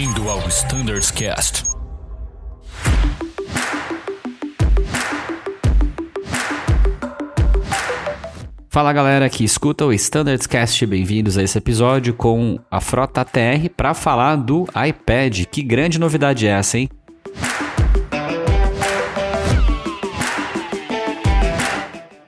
Bem-vindo ao Standards Cast. Fala galera que escuta o Standards Cast, bem-vindos a esse episódio com a Frota TR para falar do iPad. Que grande novidade é essa, hein?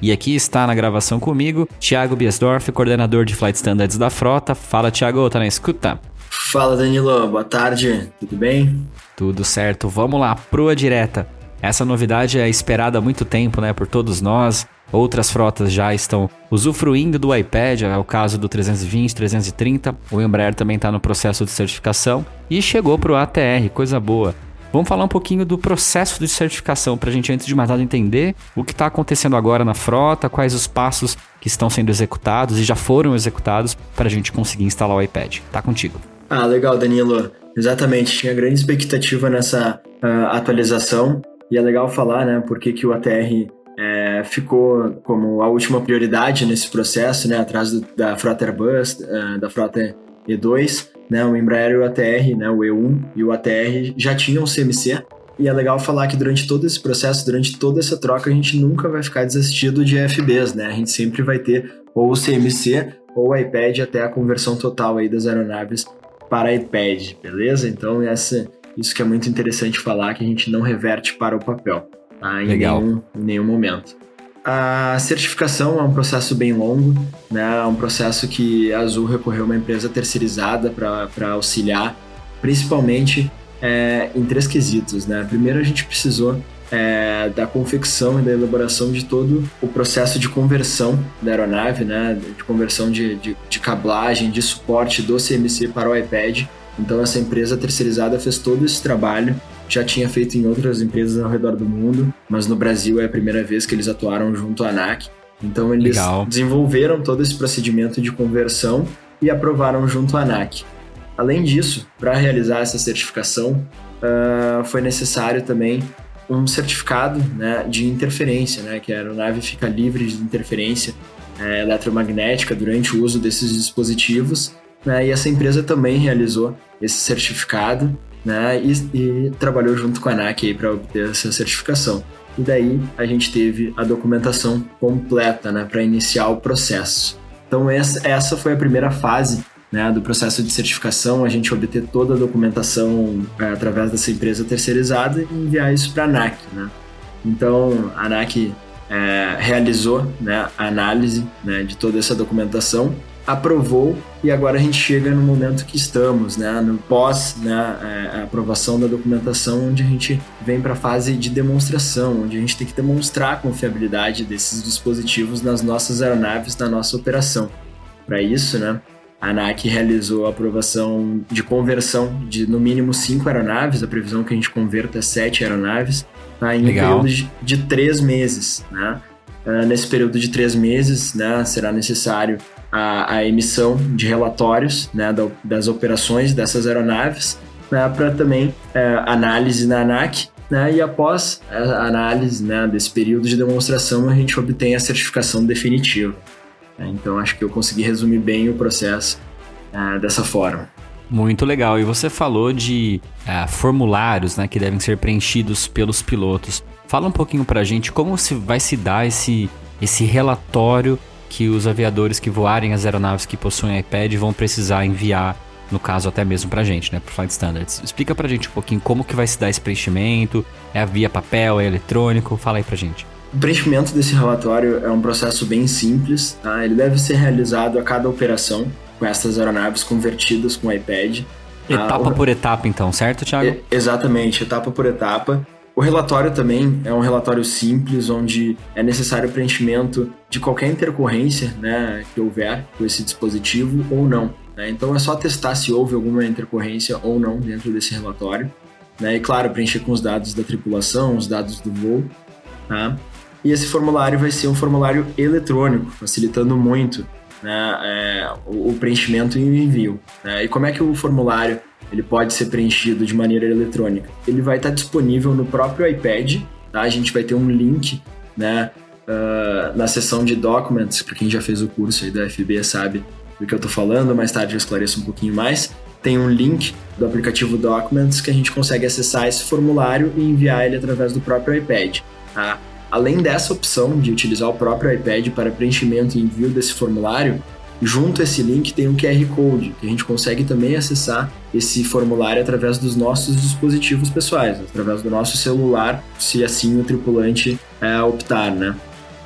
E aqui está na gravação comigo, Thiago Biesdorf, coordenador de Flight Standards da Frota. Fala, Thiago, tá na escuta? Fala, Danilo, boa tarde, tudo bem? Tudo certo, vamos lá, proa direta. Essa novidade é esperada há muito tempo, né, por todos nós. Outras frotas já estão usufruindo do iPad, é o caso do 320, 330. O Embraer também está no processo de certificação e chegou para o ATR, coisa boa. Vamos falar um pouquinho do processo de certificação para a gente, antes de mais nada, entender o que está acontecendo agora na frota, quais os passos que estão sendo executados e já foram executados para a gente conseguir instalar o iPad. Tá contigo. Ah, legal, Danilo. Exatamente, tinha grande expectativa nessa uh, atualização e é legal falar, né, por que, o ATR é, ficou como a última prioridade nesse processo, né, atrás do, da frota Airbus, uh, da frota E2, né, o Embraer e o ATR, né, o E1 e o ATR já tinham CMC, e é legal falar que durante todo esse processo, durante toda essa troca, a gente nunca vai ficar desistido de FBs, né? A gente sempre vai ter ou o CMC ou o iPad até a conversão total aí das aeronaves para iPad, beleza? Então essa, isso que é muito interessante falar, que a gente não reverte para o papel, tá? Em, Legal. Nenhum, em nenhum momento. A certificação é um processo bem longo, né? É um processo que a Azul recorreu a uma empresa terceirizada para auxiliar, principalmente é, em três quesitos, né? Primeiro a gente precisou é, da confecção e da elaboração de todo o processo de conversão da aeronave, né? De conversão de, de, de cablagem, de suporte do CMC para o iPad. Então essa empresa terceirizada fez todo esse trabalho já tinha feito em outras empresas ao redor do mundo, mas no Brasil é a primeira vez que eles atuaram junto à ANAC. Então eles Legal. desenvolveram todo esse procedimento de conversão e aprovaram junto à ANAC. Além disso, para realizar essa certificação, uh, foi necessário também um certificado né, de interferência, né, que a aeronave fica livre de interferência é, eletromagnética durante o uso desses dispositivos. Né, e essa empresa também realizou esse certificado né, e, e trabalhou junto com a ANAC para obter essa certificação. E daí a gente teve a documentação completa né, para iniciar o processo. Então essa, foi a primeira fase né, do processo de certificação, a gente obter toda a documentação é, através dessa empresa terceirizada e enviar isso para a ANAC. Né? Então a ANAC é, realizou né, a análise né, de toda essa documentação aprovou e agora a gente chega no momento que estamos, né, no pós, né, a aprovação da documentação, onde a gente vem para a fase de demonstração, onde a gente tem que demonstrar a confiabilidade desses dispositivos nas nossas aeronaves, na nossa operação. Para isso, né, a ANAC realizou a aprovação de conversão de no mínimo cinco aeronaves, a previsão é que a gente converta sete aeronaves, tá, em Legal. um período de, de três meses, né. Uh, nesse período de três meses, né, será necessário a, a emissão de relatórios né, da, das operações dessas aeronaves, né, para também é, análise na ANAC, né, e após a análise né, desse período de demonstração, a gente obtém a certificação definitiva. Então, acho que eu consegui resumir bem o processo é, dessa forma. Muito legal. E você falou de é, formulários né, que devem ser preenchidos pelos pilotos. Fala um pouquinho para a gente como se vai se dar esse, esse relatório que os aviadores que voarem as aeronaves que possuem iPad vão precisar enviar, no caso até mesmo pra gente, né, pro Flight Standards. Explica pra gente um pouquinho como que vai se dar esse preenchimento, é via papel, é eletrônico, fala aí pra gente. O preenchimento desse relatório é um processo bem simples, tá? Ele deve ser realizado a cada operação com essas aeronaves convertidas com iPad. Etapa ah, por etapa, então, certo, Thiago? É, exatamente, etapa por etapa. O relatório também é um relatório simples, onde é necessário o preenchimento de qualquer intercorrência né, que houver com esse dispositivo ou não. Né? Então é só testar se houve alguma intercorrência ou não dentro desse relatório. Né? E claro, preencher com os dados da tripulação, os dados do voo. Tá? E esse formulário vai ser um formulário eletrônico, facilitando muito né, é, o, preenchimento e o envio. Né? E como é que o formulário ele pode ser preenchido de maneira eletrônica? Ele vai estar disponível no próprio iPad, tá? A gente vai ter um link, né, uh, na seção de Documents, para quem já fez o curso aí da FB sabe do que eu estou falando, mais tarde eu esclareço um pouquinho mais. tem um link do aplicativo Documents que a gente consegue acessar esse formulário e enviar ele através do próprio iPad. Tá? Além dessa opção de utilizar o próprio iPad para preenchimento e envio desse formulário, junto a esse link tem um QR Code, que a gente consegue também acessar esse formulário através dos nossos dispositivos pessoais, através do nosso celular, se assim o tripulante é, optar, né?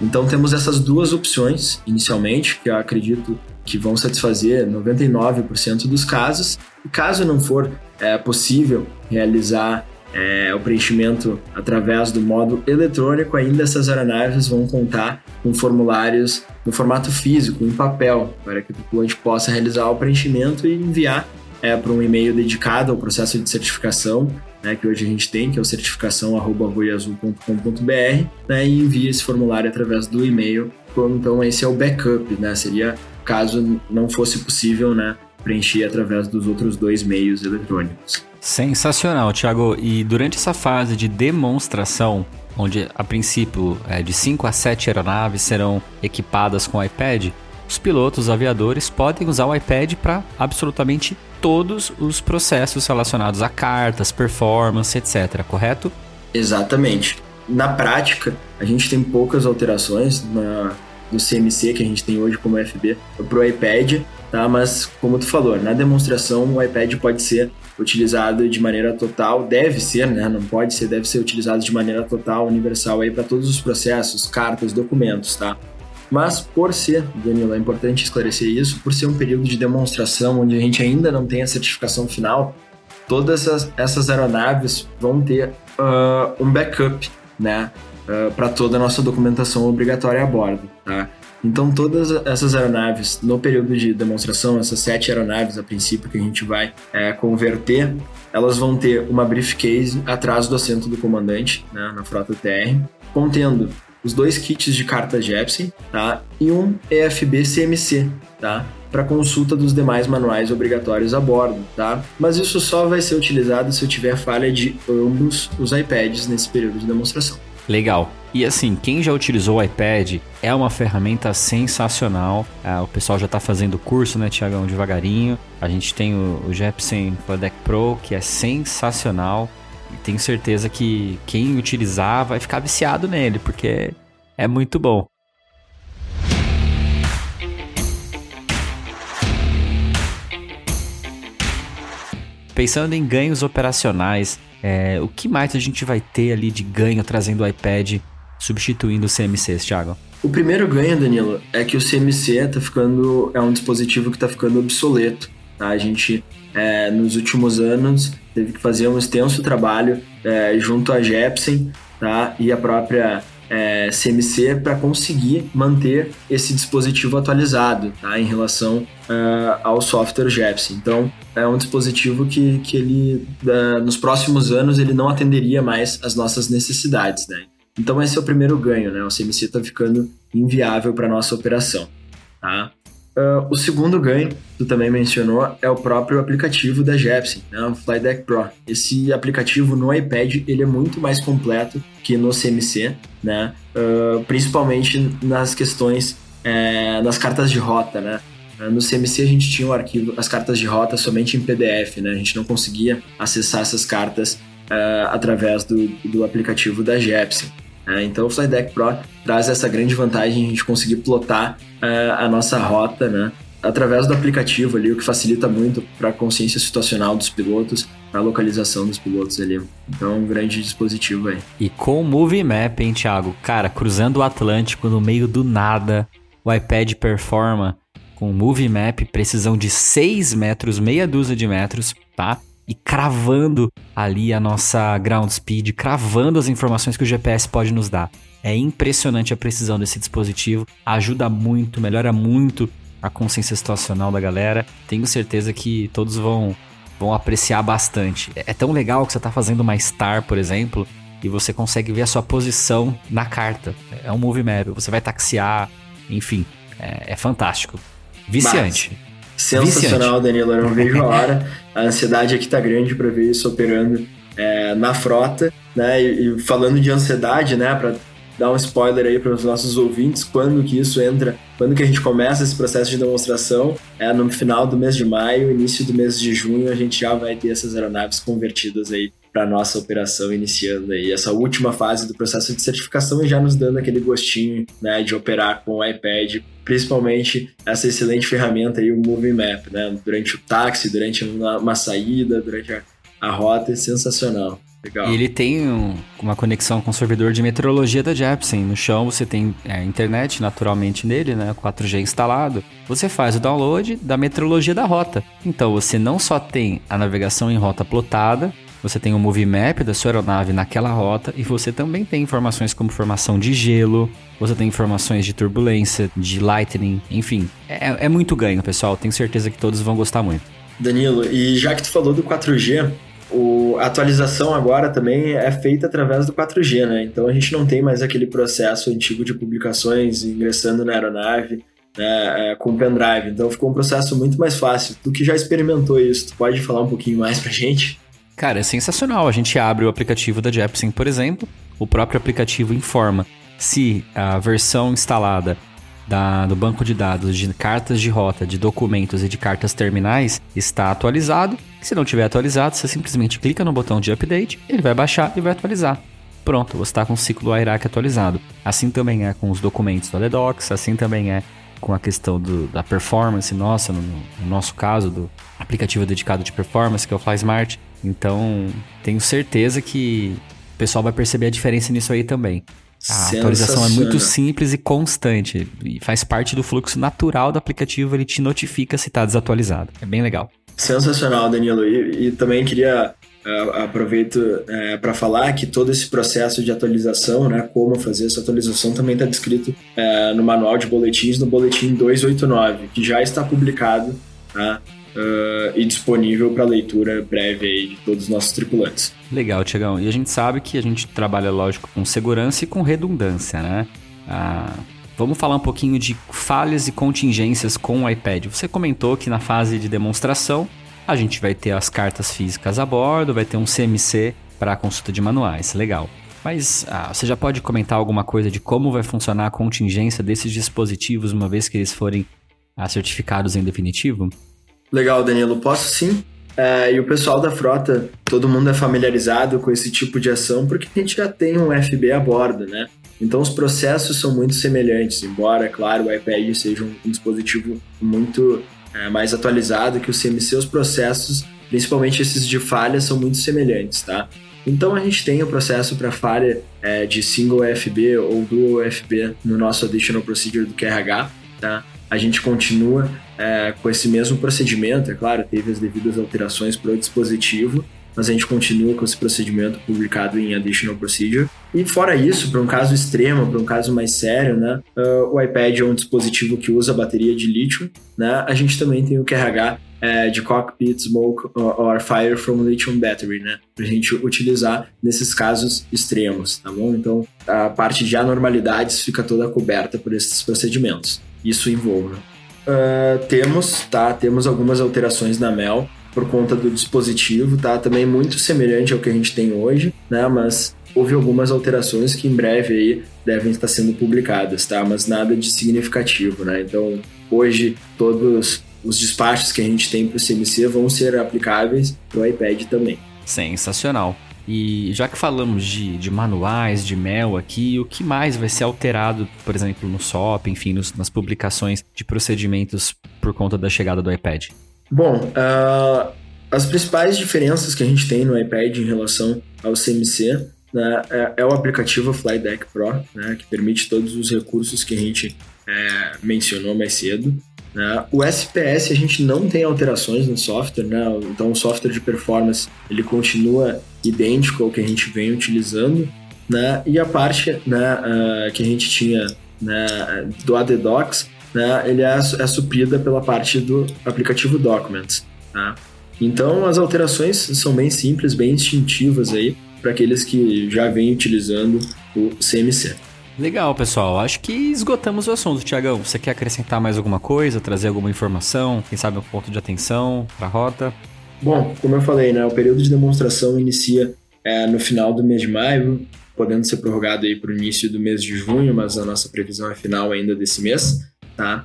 Então temos essas duas opções inicialmente, que eu acredito que vão satisfazer 99% dos casos. E caso não for é, possível realizar é, o preenchimento através do modo eletrônico, ainda essas aeronaves vão contar com formulários no formato físico, em papel, para que o tripulante possa realizar o preenchimento e enviar é, para um e-mail dedicado ao processo de certificação, né, que hoje a gente tem, que é o certificação.voiazul.com.br, né, e envia esse formulário através do e-mail. Então, esse é o backup, né, seria caso não fosse possível né, preencher através dos outros dois meios eletrônicos. Sensacional, Thiago. E durante essa fase de demonstração, onde a princípio é, de 5 a 7 aeronaves serão equipadas com iPad, os pilotos, os aviadores podem usar o iPad para absolutamente todos os processos relacionados a cartas, performance, etc. Correto? Exatamente. Na prática, a gente tem poucas alterações na, no CMC que a gente tem hoje como FB para o iPad, tá? Mas como tu falou, na demonstração o iPad pode ser utilizado de maneira total, deve ser, né? Não pode ser, deve ser utilizado de maneira total, universal aí para todos os processos, cartas, documentos, tá? Mas por ser, Danilo, é importante esclarecer isso, por ser um período de demonstração onde a gente ainda não tem a certificação final, todas essas, essas aeronaves vão ter uh, um backup, né? Uh, para toda a nossa documentação obrigatória a bordo. Tá? Então, todas essas aeronaves, no período de demonstração, essas sete aeronaves a princípio que a gente vai é, converter, elas vão ter uma briefcase atrás do assento do comandante, né, na frota TR, contendo os dois kits de carta Jepsen tá, e um EFB CMC tá, para consulta dos demais manuais obrigatórios a bordo. Tá? Mas isso só vai ser utilizado se eu tiver falha de ambos os iPads nesse período de demonstração. Legal. E assim, quem já utilizou o iPad é uma ferramenta sensacional. Ah, o pessoal já está fazendo curso, né, Tiagão, devagarinho. A gente tem o, o Jepsen Deck Pro, que é sensacional. E tenho certeza que quem utilizar vai ficar viciado nele, porque é muito bom. Pensando em ganhos operacionais, é, o que mais a gente vai ter ali de ganho trazendo o iPad substituindo o CMC, Thiago? O primeiro ganho, Danilo, é que o CMC tá ficando, é um dispositivo que está ficando obsoleto. Tá? A gente, é, nos últimos anos, teve que fazer um extenso trabalho é, junto à Jepsen tá? e a própria é, CMC para conseguir manter esse dispositivo atualizado tá? em relação uh, ao software Jepsen. Então, é um dispositivo que, que ele, uh, nos próximos anos, ele não atenderia mais as nossas necessidades. Né? Então, esse é o primeiro ganho, né? o CMC está ficando inviável para nossa operação. Tá? Uh, o segundo ganho, tu também mencionou, é o próprio aplicativo da Jepsen, né, o Flydeck Pro. Esse aplicativo no iPad ele é muito mais completo que no CMC, né, uh, principalmente nas questões é, das cartas de rota, né. Uh, no CMC a gente tinha o arquivo, as cartas de rota somente em PDF, né, a gente não conseguia acessar essas cartas através do, do aplicativo da Jepsen. É, então o Flydeck Pro traz essa grande vantagem de a gente conseguir plotar uh, a nossa rota, né? Através do aplicativo ali, o que facilita muito para a consciência situacional dos pilotos, a localização dos pilotos ali. Então, um grande dispositivo aí. E com o Movie Map, hein, Thiago? Cara, cruzando o Atlântico no meio do nada, o iPad performa com o Movie Map, precisão de 6 metros, meia dúzia de metros, tá? e cravando ali a nossa ground speed, cravando as informações que o GPS pode nos dar. É impressionante a precisão desse dispositivo, ajuda muito, melhora muito a consciência situacional da galera. Tenho certeza que todos vão, vão apreciar bastante. É, é tão legal que você está fazendo uma Star, por exemplo, e você consegue ver a sua posição na carta. É um movie map, você vai taxiar, enfim, é, é fantástico. Viciante. Mas... Sensacional, Viciante. Danilo. Eu não vejo a hora. A ansiedade aqui tá grande para ver isso operando é, na frota, né? E, e, falando de ansiedade, né? Para dar um spoiler aí para os nossos ouvintes, quando que isso entra, quando que a gente começa esse processo de demonstração, é no final do mês de maio, início do mês de junho, a gente já vai ter essas aeronaves convertidas aí para nossa operação iniciando aí essa última fase do processo de certificação e já nos dando aquele gostinho né, de operar com o iPad, principalmente essa excelente ferramenta aí, o Movie Map, né, durante o táxi, durante uma, uma saída, durante a, a rota, é sensacional. Legal. E ele tem um, uma conexão com o servidor de meteorologia da Jepsen. No chão você tem é, internet naturalmente nele, né? 4G instalado. Você faz o download da meteorologia da rota. Então você não só tem a navegação em rota plotada, você tem o movie map da sua aeronave naquela rota e você também tem informações como formação de gelo, você tem informações de turbulência, de lightning, enfim. É, é muito ganho, pessoal. Tenho certeza que todos vão gostar muito. Danilo, e já que tu falou do 4G, o, a atualização agora também é feita através do 4G, né? Então a gente não tem mais aquele processo antigo de publicações ingressando na aeronave. Né, é, com pendrive, então ficou um processo muito mais fácil. Tu que já experimentou isso, tu pode falar um pouquinho mais pra gente? Cara, é sensacional. A gente abre o aplicativo da Jepsen, por exemplo, o próprio aplicativo informa se a versão instalada da, do banco de dados de cartas de rota, de documentos e de cartas terminais está atualizado. Se não tiver atualizado, você simplesmente clica no botão de update, ele vai baixar e vai atualizar. Pronto, você está com o ciclo do IRAC atualizado. Assim também é com os documentos do ADEDOCS, assim também é com a questão do, da performance nossa, no, no, nosso caso, do aplicativo dedicado de performance, que é o FlySmart. Então, tenho certeza que o pessoal vai perceber a diferença nisso aí também. A atualização é muito simples e constante. E faz parte do fluxo natural do aplicativo, ele te notifica se está desatualizado. É bem legal. Sensacional, Danilo. E, e também queria uh, aproveito uh, para falar que todo esse processo de atualização, né, como fazer essa atualização, também está descrito uh, no manual de boletins, no boletim 289, que já está publicado. Tá? Uh, e disponível para leitura aí de todos os nossos tripulantes. Legal, Tiagão. E a gente sabe que a gente trabalha, lógico, com segurança e com redundância, né? Uh, vamos falar um pouquinho de falhas e contingências com o iPad. Você comentou que na fase de demonstração a gente vai ter as cartas físicas a bordo, vai ter um CMC para consulta de manuais. Legal. Mas ah, você já pode comentar alguma coisa de como vai funcionar a contingência desses dispositivos uma vez que eles forem ah, certificados em definitivo? Legal, Danilo. Posso sim. É, e o pessoal da frota, todo mundo é familiarizado com esse tipo de ação porque a gente já tem um FB a bordo, né? Então os processos são muito semelhantes, embora, claro, o iPad seja um, dispositivo muito é, mais atualizado que o CMC, os processos, principalmente esses de falha, são muito semelhantes, tá? Então a gente tem o processo para falha é, de single FB ou dual FB no nosso Additional Procedure do QRH, tá? A gente continua é, com esse mesmo procedimento, é claro, teve as devidas alterações para o dispositivo, mas a gente continua com esse procedimento publicado em Additional Procedure. E fora isso, para um caso extremo, para um caso mais sério, né, uh, o iPad é um dispositivo que usa bateria de lítio, né, a gente também tem o QRH é, de Cockpit Smoke or, or, Fire from Lithium Battery, né, para a gente utilizar nesses casos extremos, tá bom? Então, a parte de anormalidades fica toda coberta por esses procedimentos. Isso envolve Uh, temos, tá? Temos algumas alterações na Mel por conta do dispositivo, tá? Também muito semelhante ao que a gente tem hoje, né? Mas houve algumas alterações que em breve aí devem estar sendo publicadas, tá? Mas nada de significativo, né? Então, hoje todos os despachos que a gente tem para o CMC vão ser aplicáveis para o iPad também. Sensacional. E já que falamos de, de manuais, de mel aqui, o que mais vai ser alterado, por exemplo, no SOP, enfim, nos, nas publicações de procedimentos por conta da chegada do iPad? Bom, uh, as principais diferenças que a gente tem no iPad em relação ao CMC né, é, é, o aplicativo FlyDeck Pro, né, que permite todos os recursos que a gente é, mencionou mais cedo. Né? O SPS a gente não tem alterações no software, né? então o software de performance ele continua idêntico ao que a gente vem utilizando, né? e a parte né, uh, que a gente tinha né, do ADDocs, né, ele é, é suprida pela parte do aplicativo Documents. Tá? Então as alterações são bem simples, bem instintivas aí para aqueles que já vêm utilizando o CMC. Legal, pessoal. Acho que esgotamos o assunto, Tiagão. Você quer acrescentar mais alguma coisa, trazer alguma informação, quem sabe um ponto de atenção para a rota? Bom, como eu falei, né, o período de demonstração inicia é, no final do mês de maio, podendo ser prorrogado aí para o início do mês de junho, mas a nossa previsão é final ainda desse mês, tá?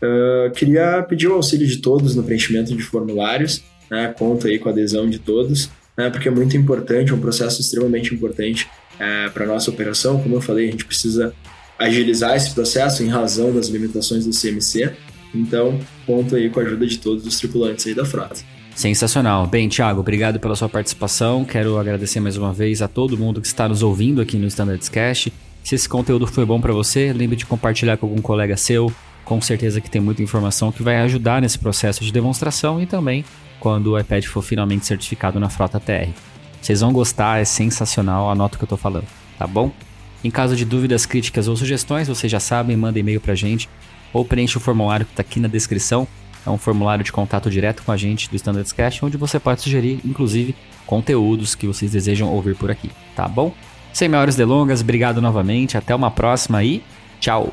Uh, queria pedir o auxílio de todos no preenchimento de formulários, né? Conto aí com a adesão de todos, né? Porque é muito importante, é um processo extremamente importante é, para nossa operação. Como eu falei, a gente precisa agilizar esse processo em razão das limitações do CMC. Então, conto aí com a ajuda de todos os tripulantes aí da frota. Sensacional. Bem, Thiago, obrigado pela sua participação. Quero agradecer mais uma vez a todo mundo que está nos ouvindo aqui no Standards Cast. Se esse conteúdo foi bom para você, lembre de compartilhar com algum colega seu. Com certeza que tem muita informação que vai ajudar nesse processo de demonstração e também quando o iPad for finalmente certificado na frota TR. Vocês vão gostar, é sensacional, anota o que eu estou falando, tá bom? Em caso de dúvidas, críticas ou sugestões, vocês já sabem, manda e-mail pra gente ou preencha o formulário que está aqui na descrição é um formulário de contato direto com a gente do Standards Cash, onde você pode sugerir, inclusive, conteúdos que vocês desejam ouvir por aqui, tá bom? Sem maiores delongas, obrigado novamente, até uma próxima e tchau!